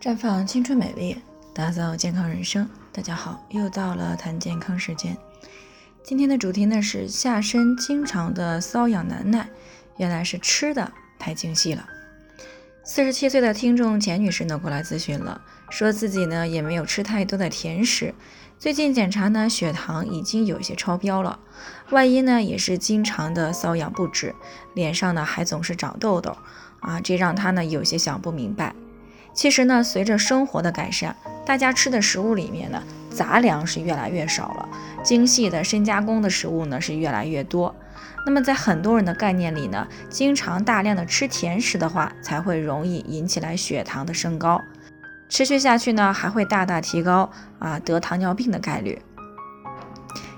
绽放青春美丽，打造健康人生。大家好，又到了谈健康时间。今天的主题呢是下身经常的瘙痒难耐，原来是吃的太精细了。四十七岁的听众钱女士呢过来咨询了，说自己呢也没有吃太多的甜食，最近检查呢血糖已经有些超标了，外阴呢也是经常的瘙痒不止，脸上呢还总是长痘痘，啊，这让她呢有些想不明白。其实呢，随着生活的改善，大家吃的食物里面呢，杂粮是越来越少了，精细的深加工的食物呢是越来越多。那么在很多人的概念里呢，经常大量的吃甜食的话，才会容易引起来血糖的升高，持续下去呢，还会大大提高啊得糖尿病的概率。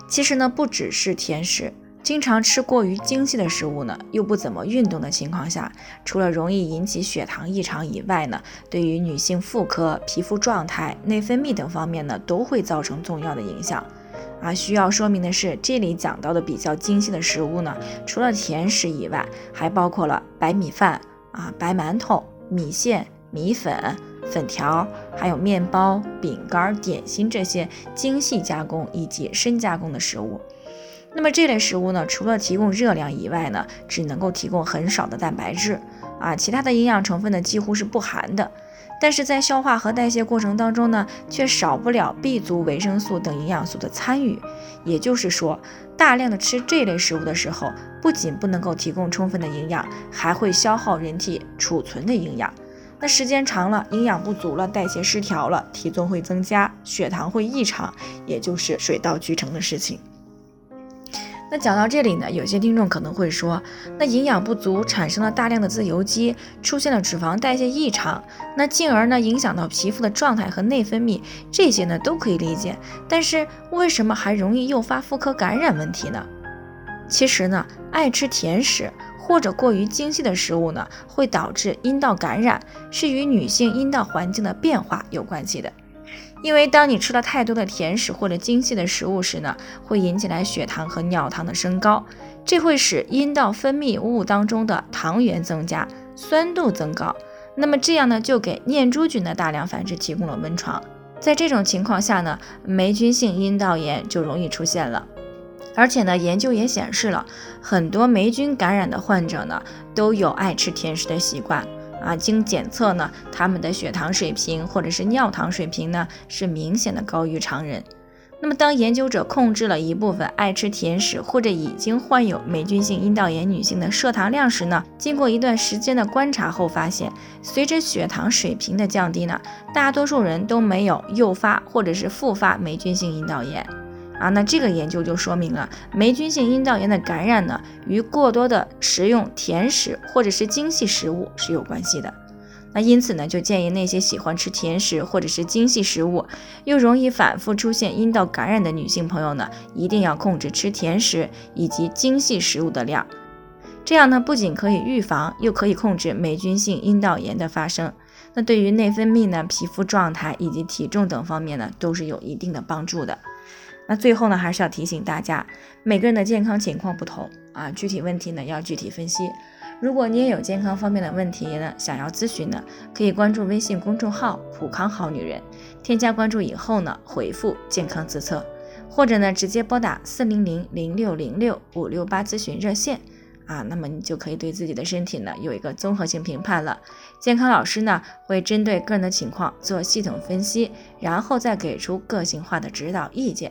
其实呢，不只是甜食。经常吃过于精细的食物呢，又不怎么运动的情况下，除了容易引起血糖异常以外呢，对于女性妇科、皮肤状态、内分泌等方面呢，都会造成重要的影响。啊，需要说明的是，这里讲到的比较精细的食物呢，除了甜食以外，还包括了白米饭啊、白馒头、米线、米粉、粉条，还有面包、饼干、点心这些精细加工以及深加工的食物。那么这类食物呢，除了提供热量以外呢，只能够提供很少的蛋白质啊，其他的营养成分呢几乎是不含的。但是在消化和代谢过程当中呢，却少不了 B 族维生素等营养素的参与。也就是说，大量的吃这类食物的时候，不仅不能够提供充分的营养，还会消耗人体储存的营养。那时间长了，营养不足了，代谢失调了，体重会增加，血糖会异常，也就是水到渠成的事情。那讲到这里呢，有些听众可能会说，那营养不足产生了大量的自由基，出现了脂肪代谢异常，那进而呢影响到皮肤的状态和内分泌，这些呢都可以理解。但是为什么还容易诱发妇科感染问题呢？其实呢，爱吃甜食或者过于精细的食物呢，会导致阴道感染，是与女性阴道环境的变化有关系的。因为当你吃了太多的甜食或者精细的食物时呢，会引起来血糖和尿糖的升高，这会使阴道分泌物当中的糖原增加，酸度增高。那么这样呢，就给念珠菌的大量繁殖提供了温床。在这种情况下呢，霉菌性阴道炎就容易出现了。而且呢，研究也显示了很多霉菌感染的患者呢，都有爱吃甜食的习惯。啊，经检测呢，他们的血糖水平或者是尿糖水平呢，是明显的高于常人。那么，当研究者控制了一部分爱吃甜食或者已经患有霉菌性阴道炎女性的摄糖量时呢，经过一段时间的观察后发现，随着血糖水平的降低呢，大多数人都没有诱发或者是复发霉菌性阴道炎。啊，那这个研究就说明了霉菌性阴道炎的感染呢，与过多的食用甜食或者是精细食物是有关系的。那因此呢，就建议那些喜欢吃甜食或者是精细食物，又容易反复出现阴道感染的女性朋友呢，一定要控制吃甜食以及精细食物的量。这样呢，不仅可以预防，又可以控制霉菌性阴道炎的发生。那对于内分泌呢、皮肤状态以及体重等方面呢，都是有一定的帮助的。那最后呢，还是要提醒大家，每个人的健康情况不同啊，具体问题呢要具体分析。如果你也有健康方面的问题呢，想要咨询呢，可以关注微信公众号“普康好女人”，添加关注以后呢，回复“健康自测”，或者呢直接拨打四零零零六零六五六八咨询热线啊，那么你就可以对自己的身体呢有一个综合性评判了。健康老师呢会针对个人的情况做系统分析，然后再给出个性化的指导意见。